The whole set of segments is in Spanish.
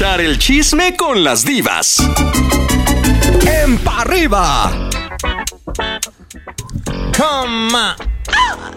escuchar el chisme con las divas. En pa' arriba. Coma.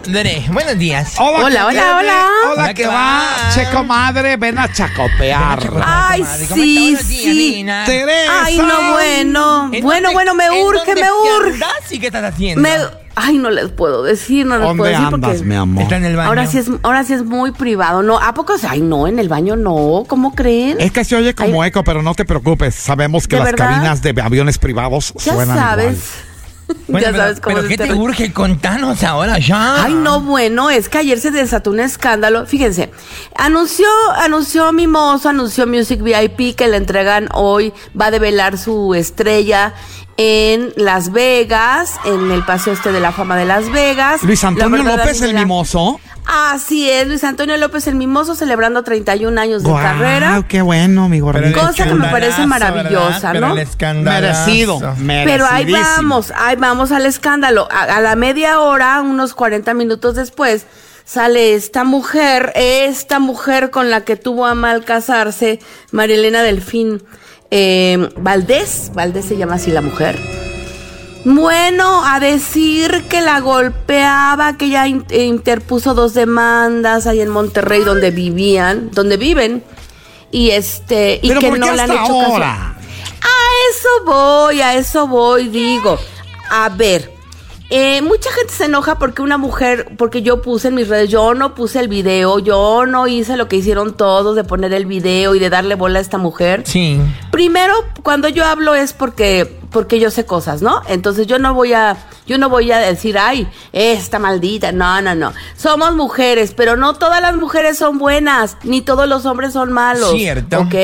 Dere, buenos días. Hola, Hola, ¿qué hola, hola. Hola, Hola, ¿qué ¿qué va? Checo madre, ven a chacopear. Ay, Comadre, ¿cómo sí, sí. Teresa. Ay, no, bueno. ¿En Bueno, dónde- bueno, me urge, me urge. y qué estás haciendo? Ay, no les puedo decir, no les puedo ¿Dónde decir andas, porque mi amor? Está en el baño. ahora sí es, ahora sí es muy privado. No, ¿a poco? Ay, no, en el baño no. ¿Cómo creen? Es que se oye como Ay. eco, pero no te preocupes. Sabemos que ¿De las verdad? cabinas de aviones privados ya suenan sabes. igual. Bueno, ya pero, sabes cómo pero ¿qué te urge? Contanos ahora ya. Ay, no, bueno, es que ayer se desató un escándalo. Fíjense, anunció, anunció Mimoso, anunció Music VIP que le entregan hoy, va a develar su estrella en Las Vegas, en el Paseo Este de la Fama de Las Vegas. Luis La Antonio López, el mimoso. Así es, Luis Antonio López el Mimoso celebrando 31 años de Guau, carrera. qué bueno, mi gordito. Cosa que me parece maravillosa, ¿verdad? ¿no? Pero el. Merecido. Pero ahí vamos, ahí vamos al escándalo. A, a la media hora, unos 40 minutos después, sale esta mujer, esta mujer con la que tuvo a mal casarse, Marilena Delfín eh, Valdés, Valdés se llama así la mujer. Bueno, a decir que la golpeaba, que ella eh, interpuso dos demandas ahí en Monterrey donde vivían, donde viven, y este, y Pero que ¿por no le han hecho caso. A eso voy, a eso voy, digo. A ver, eh, mucha gente se enoja porque una mujer, porque yo puse en mis redes, yo no puse el video, yo no hice lo que hicieron todos de poner el video y de darle bola a esta mujer. Sí. Primero, cuando yo hablo es porque porque yo sé cosas, ¿no? Entonces yo no voy a yo no voy a decir, "Ay, esta maldita." No, no, no. Somos mujeres, pero no todas las mujeres son buenas, ni todos los hombres son malos. Cierto. ¿Ok?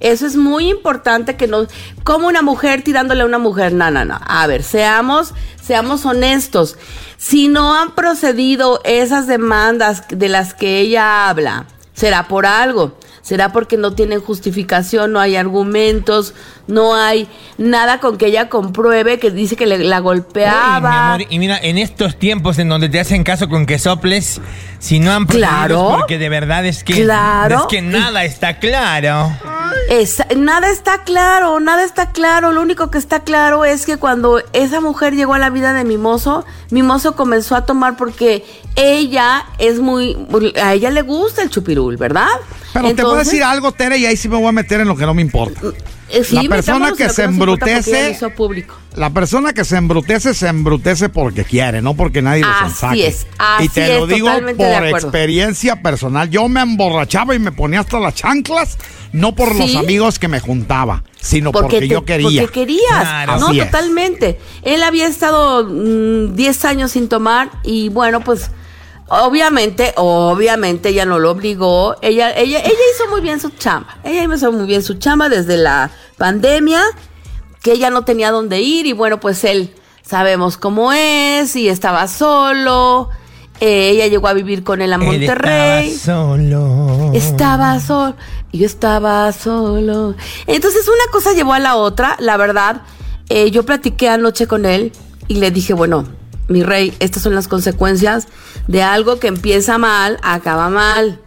Eso es muy importante que no como una mujer tirándole a una mujer. No, no, no. A ver, seamos seamos honestos. Si no han procedido esas demandas de las que ella habla, será por algo. Será porque no tienen justificación, no hay argumentos, no hay nada con que ella compruebe que dice que le, la Uy, mi golpeaba. amor, y mira, en estos tiempos en donde te hacen caso con que soples, si no han Claro. es porque de verdad es que Claro. es que nada está claro. Esa- nada está claro, nada está claro. Lo único que está claro es que cuando esa mujer llegó a la vida de Mimoso, Mimoso comenzó a tomar porque ella es muy, a ella le gusta el chupirul, ¿verdad? Pero te voy a decir algo, Tere, y ahí sí me voy a meter en lo que no me importa. eh, sí, la persona que se embrutece- público. La persona que se embrutece, se embrutece porque quiere, no porque nadie lo Así saque. es, así Y te es, lo digo por experiencia personal. Yo me emborrachaba y me ponía hasta las chanclas, no por los amigos que me juntaba, sino porque, te- yo quería. Porque querías. Claro. No, totalmente. Él había estado mm, 10 años sin tomar y bueno, pues obviamente, obviamente ella no lo obligó. Ella, ella, ella hizo muy bien su chamba. Ella hizo muy bien su chamba desde la pandemia, que ella no tenía dónde ir y bueno, pues él sabemos cómo es y estaba solo. Eh, ella llegó a vivir con él a Él Monterrey. estaba solo. Estaba solo. Yo estaba solo. Entonces una cosa llevó a la otra, la verdad. eh, yo platiqué anoche con él y le dije, bueno, mi rey, estas son las consecuencias de algo que empieza mal, acaba mal.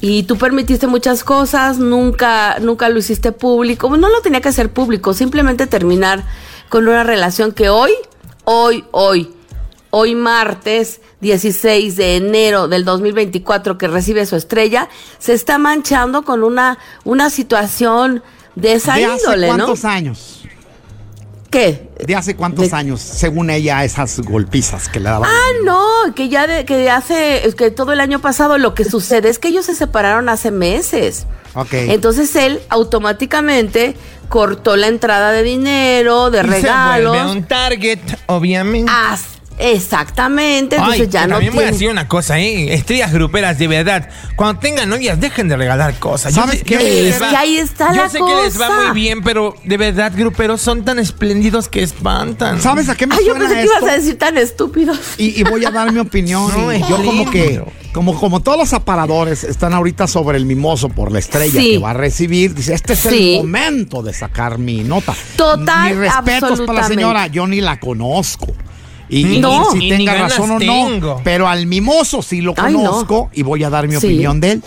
Y tú permitiste muchas cosas, nunca, nunca lo hiciste público. No lo tenía que hacer público, simplemente terminar con una relación que hoy, hoy, hoy, hoy martes 16 de enero del 2024 que recibe su estrella, se está manchando con una, una situación de esa ¿De hace índole, ¿no? cuántos años? ¿Qué? ¿De hace cuántos De- años, según ella, esas golpizas que le daban? Ah, no, que ya de, que hace, que todo el año pasado lo que sucede es que ellos se separaron hace meses. Ok. Entonces él automáticamente cortó la entrada de dinero, de Y se regalos. vuelve un target, obviamente. As- exactamente, entonces Ay, ya no también voy a tiene. decir una cosa, ¿eh? Estrellas gruperas, de verdad. Cuando tengan novias, dejen de regalar cosas. Yo ¿Sabes sé- qué? yo que Es va- que ahí está Yo la sé que les va muy bien, pero de verdad, gruperos son tan espléndidos que espantan. ¿Sabes a qué me Ay, yo suena pensé que esto? ibas a decir tan estúpidos. Y, y voy a dar mi opinión. No, yo como que, como, como todos los aparadores están ahorita sobre el mimoso por la estrella Sí. que va a recibir, dice, este es Sí. el momento de sacar mi nota. Total, Mis respetos para la señora, yo ni la conozco. Y, y No. si Y ni tenga razón o no, tengo. pero al mimoso sí lo Ay, no. conozco y voy a dar mi Sí. opinión de él.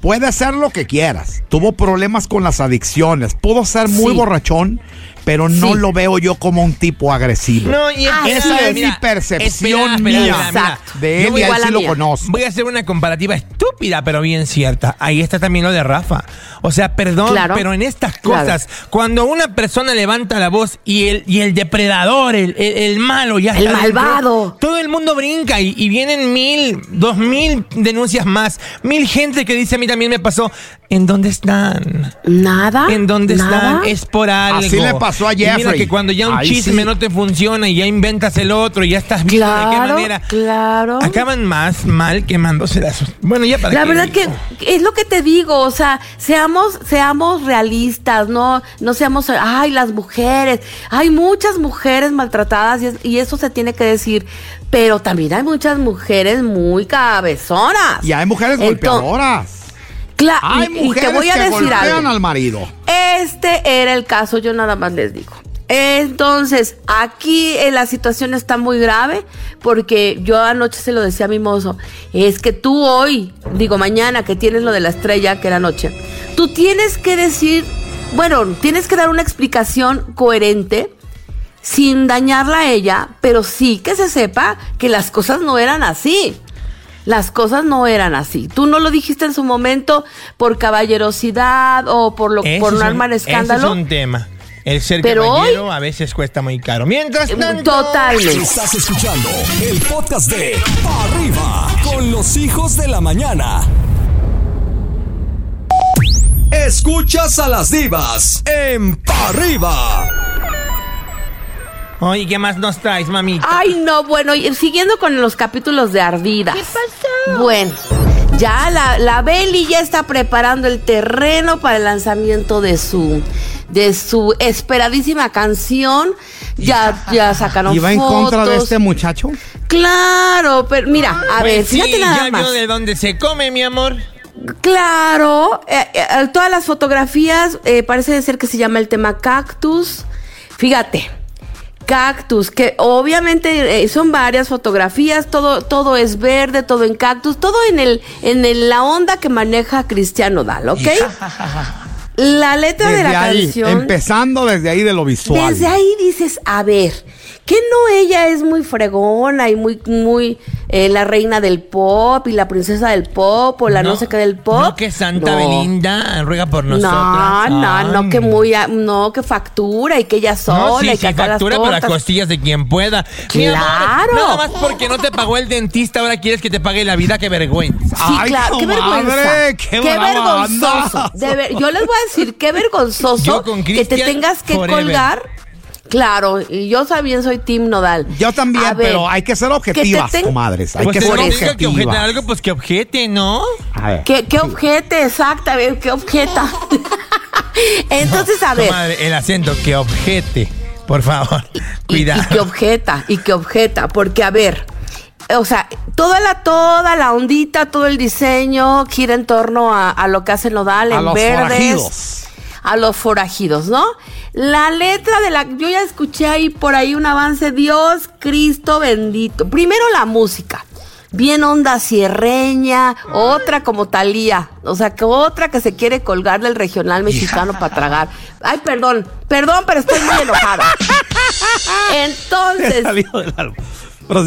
puede ser lo que quieras. Tuvo problemas con las adicciones. Pudo ser muy Sí. borrachón, pero no Sí. lo veo yo como un tipo agresivo. No, y Ah, Esa sí, es mira, mi percepción espera, mía mira, de él y a a él igual sí a lo conozco. Voy a hacer una comparativa estúpida, pero bien cierta. Ahí está también lo de Rafa. O sea, perdón, Claro. pero en estas Claro. cosas, cuando una persona levanta la voz y el, y el depredador, el, el- el malo, ya El está dentro, malvado. todo el mundo brinca y, y vienen mil, dos mil denuncias más, mil gente que dice a mí también me pasó. ¿En dónde están? Nada. ¿En dónde nada. están? Es por algo. Así le pasó a Y mira Jeffrey. que cuando ya un Ahí chisme sí. no te funciona y ya inventas el otro y ya estás viendo de qué Claro, manera. claro. Acaban más mal quemándose las. Bueno, ya para La qué verdad digo. que es lo que te digo, o sea, seamos, seamos realistas, no, no seamos, ay, las mujeres, hay muchas mujeres maltratadas y, es- y eso se tiene que decir, pero también hay muchas mujeres muy cabezonas. Y hay mujeres Enton- golpeadoras. Cla- Hay y- te voy a que decir algo. al marido. Este era el caso, yo nada más les digo. Entonces, aquí eh, la situación está muy grave porque yo anoche se lo decía a mi mozo, es que tú hoy, digo mañana que tienes lo de la estrella, que era anoche, tú tienes que decir, bueno, tienes que dar una explicación coherente sin dañarla a ella, pero sí que se sepa que las cosas no eran así. Las cosas no eran así. Tú no lo dijiste en su momento por caballerosidad o por lo Ese por es no un- armar ese escándalo. es un tema. El ser Pero caballero a veces cuesta muy caro. Mientras Eh, tanto. Totalmente. Estás escuchando el podcast de Pa' Arriba con los hijos de la mañana. Escuchas a las divas en Pa' Arriba. Oye, ¿qué más nos traes, mamita? Ay, no, bueno, y siguiendo con los capítulos de Ardidas. ¿Qué pasó? Bueno, ya la, la Beli ya está preparando el terreno para el lanzamiento de su de su esperadísima canción. Ya, ya sacaron ¿Y va en contra de este muchacho? Claro, pero mira, a Pues ver, sí, fíjate nada ya más. vio de dónde se come, mi amor. Claro, eh, eh, todas las fotografías, eh, parece ser que se llama el tema cactus. Fíjate, cactus, que obviamente eh, son varias fotografías, todo, todo es verde, todo en cactus, todo en el, en el- la onda que maneja Cristiano Dal, ¿ok? La letra de la ahí, canción. empezando desde ahí de lo visual. Desde ahí dices, a ver, que no ella es muy fregona y muy, muy eh, la reina del pop y la princesa del pop o la no, sé qué del pop. No, que Santa No. Belinda ruega por nosotros. No, no, no, que muy, no, que factura y que ella sola No, sí, y que factura las tortas. costillas de quien pueda. Amor, Claro. nada más porque no te pagó el dentista, ahora quieres que te pague la vida, qué vergüenza. Sí, Ay, claro, qué vergüenza. qué brava vergonzoso. andas. De ver- yo les voy a decir, qué vergonzoso que te tengas que forever. colgar. Claro, y yo también soy Tim Nodal. Yo también, ver, pero hay que ser objetivas, ten- comadres. Hay Pues que te ser digo que objete objetivas. algo, pues que objete, ¿no? A ver. ¿Qué, qué objete? Exactamente, qué objeta. Entonces, a ver. Comadre, el acento, que objete. Por favor, y, cuidado. y que objeta, y que objeta, porque a ver, o sea, toda la, toda la ondita, todo el diseño gira en torno a, a lo que hace Nodal A en los verdes. forajidos. A los forajidos, ¿no? La letra de la. Yo ya escuché ahí por ahí un avance. Dios, Cristo bendito. Primero la música. Bien onda sierreña, otra como Talía, o sea, que otra que se quiere colgar del regional mexicano para tragar. Ay, perdón, perdón, pero estoy muy enojada. Entonces.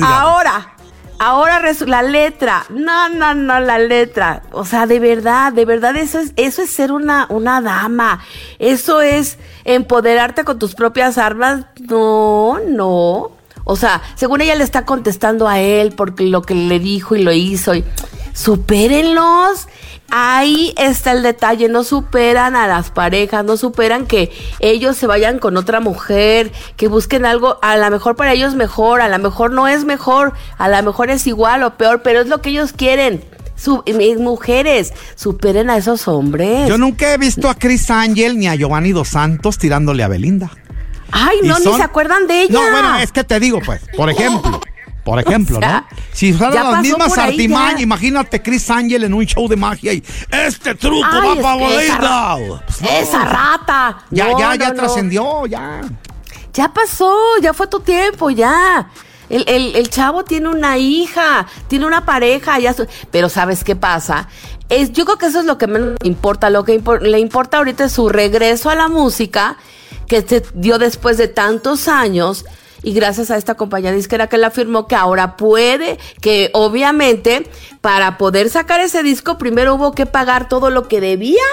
Ahora, ahora la letra. No, no, no, la letra. O sea, de verdad, de verdad, eso es, eso es ser una, una dama. Eso es empoderarte con tus propias armas. No, no. O sea, según ella le está contestando a él porque lo que le dijo y lo hizo. Y, supérenlos. Ahí está el detalle, no superan a las parejas, no superan que ellos se vayan con otra mujer, que busquen algo, a lo mejor para ellos mejor, a lo mejor no es mejor, a lo mejor es igual o peor, pero es lo que ellos quieren. Su- mis mujeres, superen a esos hombres. Yo nunca he visto a Chris Angel ni a Giovanni Dos Santos tirándole a Belinda. Ay, no, son- ni se acuerdan de ella. No, bueno, es que te digo, pues, por ejemplo. Por ejemplo, O sea, ¿no? Si fueran ya las mismas artimañas, imagínate Chris Angel en un show de magia y este truco Ay, va es esa ra- Belinda. Pues. Esa rata. Ya, No, ya, ya no. trascendió, ya. Ya pasó, ya fue tu tiempo, ya. El, el- el chavo tiene una hija, tiene una pareja, ya su- pero ¿sabes qué pasa? Es, yo creo que eso es lo que menos importa. Lo que impor- le importa ahorita es su regreso a la música, que se dio después de tantos años. Y gracias a esta compañía disquera que la firmó, que ahora puede, que obviamente para poder sacar ese disco, primero hubo que pagar todo lo que debía.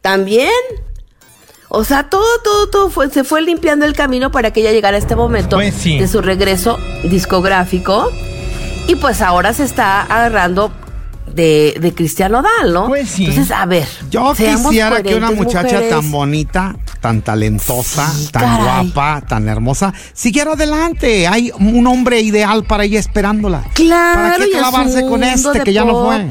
También. O sea, todo, todo, todo fue, se fue limpiando el camino para que ella llegara a este momento Pues sí. de su regreso discográfico. Y pues ahora se está agarrando de, de Cristiano Dal, ¿no? Pues sí. Entonces, a ver. Yo quisiera que una muchacha mujeres. tan bonita, tan talentosa, Sí, tan caray. guapa, tan hermosa, siguiera adelante. Hay un hombre ideal para ella esperándola. Claro, ¿Para qué clavarse con este que ya no fue?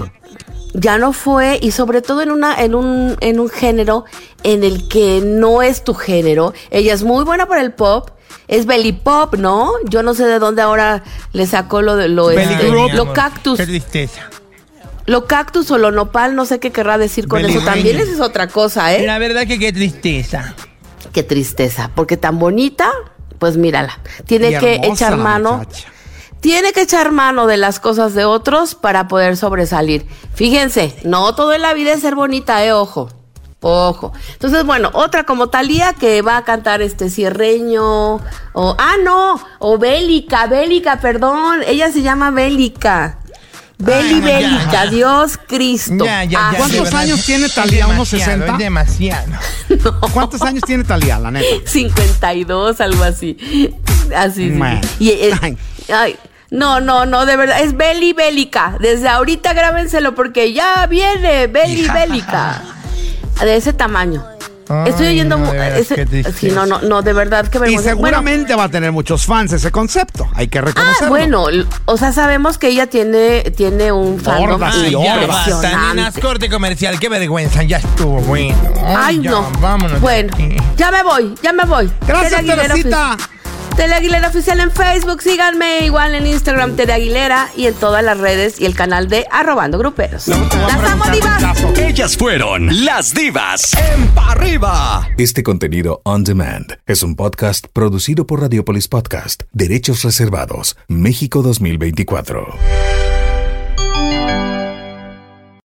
Ya no fue, y sobre todo en una, en un, en un género en el que no es tu género. Ella es muy buena para el pop. Es belly pop, ¿no? Yo no sé de dónde ahora le sacó lo de lo, este, lo cactus. Qué tristeza. Lo cactus o lo nopal, no sé qué querrá decir con eso. También esa es otra cosa, ¿eh? La verdad que qué tristeza. Qué tristeza, porque tan bonita, pues mírala. Tiene Y que echar mano. muchacha. Tiene que echar mano de las cosas de otros para poder sobresalir. Fíjense, no todo en la vida es ser bonita, eh, ojo. Ojo. Entonces, bueno, otra como Talía que va a cantar este cierreño. O, ah, no, o Bélica, Bélica, perdón. Ella se llama Bélica. Beli Bélica. Dios Cristo. Ya, ya, Ah, ya. ¿Cuántos años tiene es Thalía? ¿Unos demasiado, 60? Es demasiado. ¿Cuántos años tiene Talía, la neta? 52, algo así. Así. sí. Man. Y, eh, Ay. ay, no, no, no, de verdad. Es Beli Bélica. Desde ahorita grábenselo porque ya viene Beli Bélica. De ese tamaño. Ay, Estoy oyendo. no, ese- sí, no, no, no, de verdad que Y vergüenza. Bueno, seguramente va a tener muchos fans ese concepto. Hay que Ah, reconocerlo. bueno, l- o sea, sabemos que ella tiene, tiene un fandom y Ay, ya basta, corte comercial. Qué vergüenza, ya estuvo bueno. Ay, ya, no. Vámonos. Bueno, ya me voy, ya me voy. Gracias, Teresita. Tere Aguilera Oficial en Facebook, síganme igual en Instagram, Tere Aguilera, y en todas las redes y el canal de Arrobando Gruperos. ¡Las amo, divas! Ellas fueron las divas en Pa' Arriba. Este contenido on demand es un podcast producido por Radiopolis Podcast, Derechos Reservados, México 2024.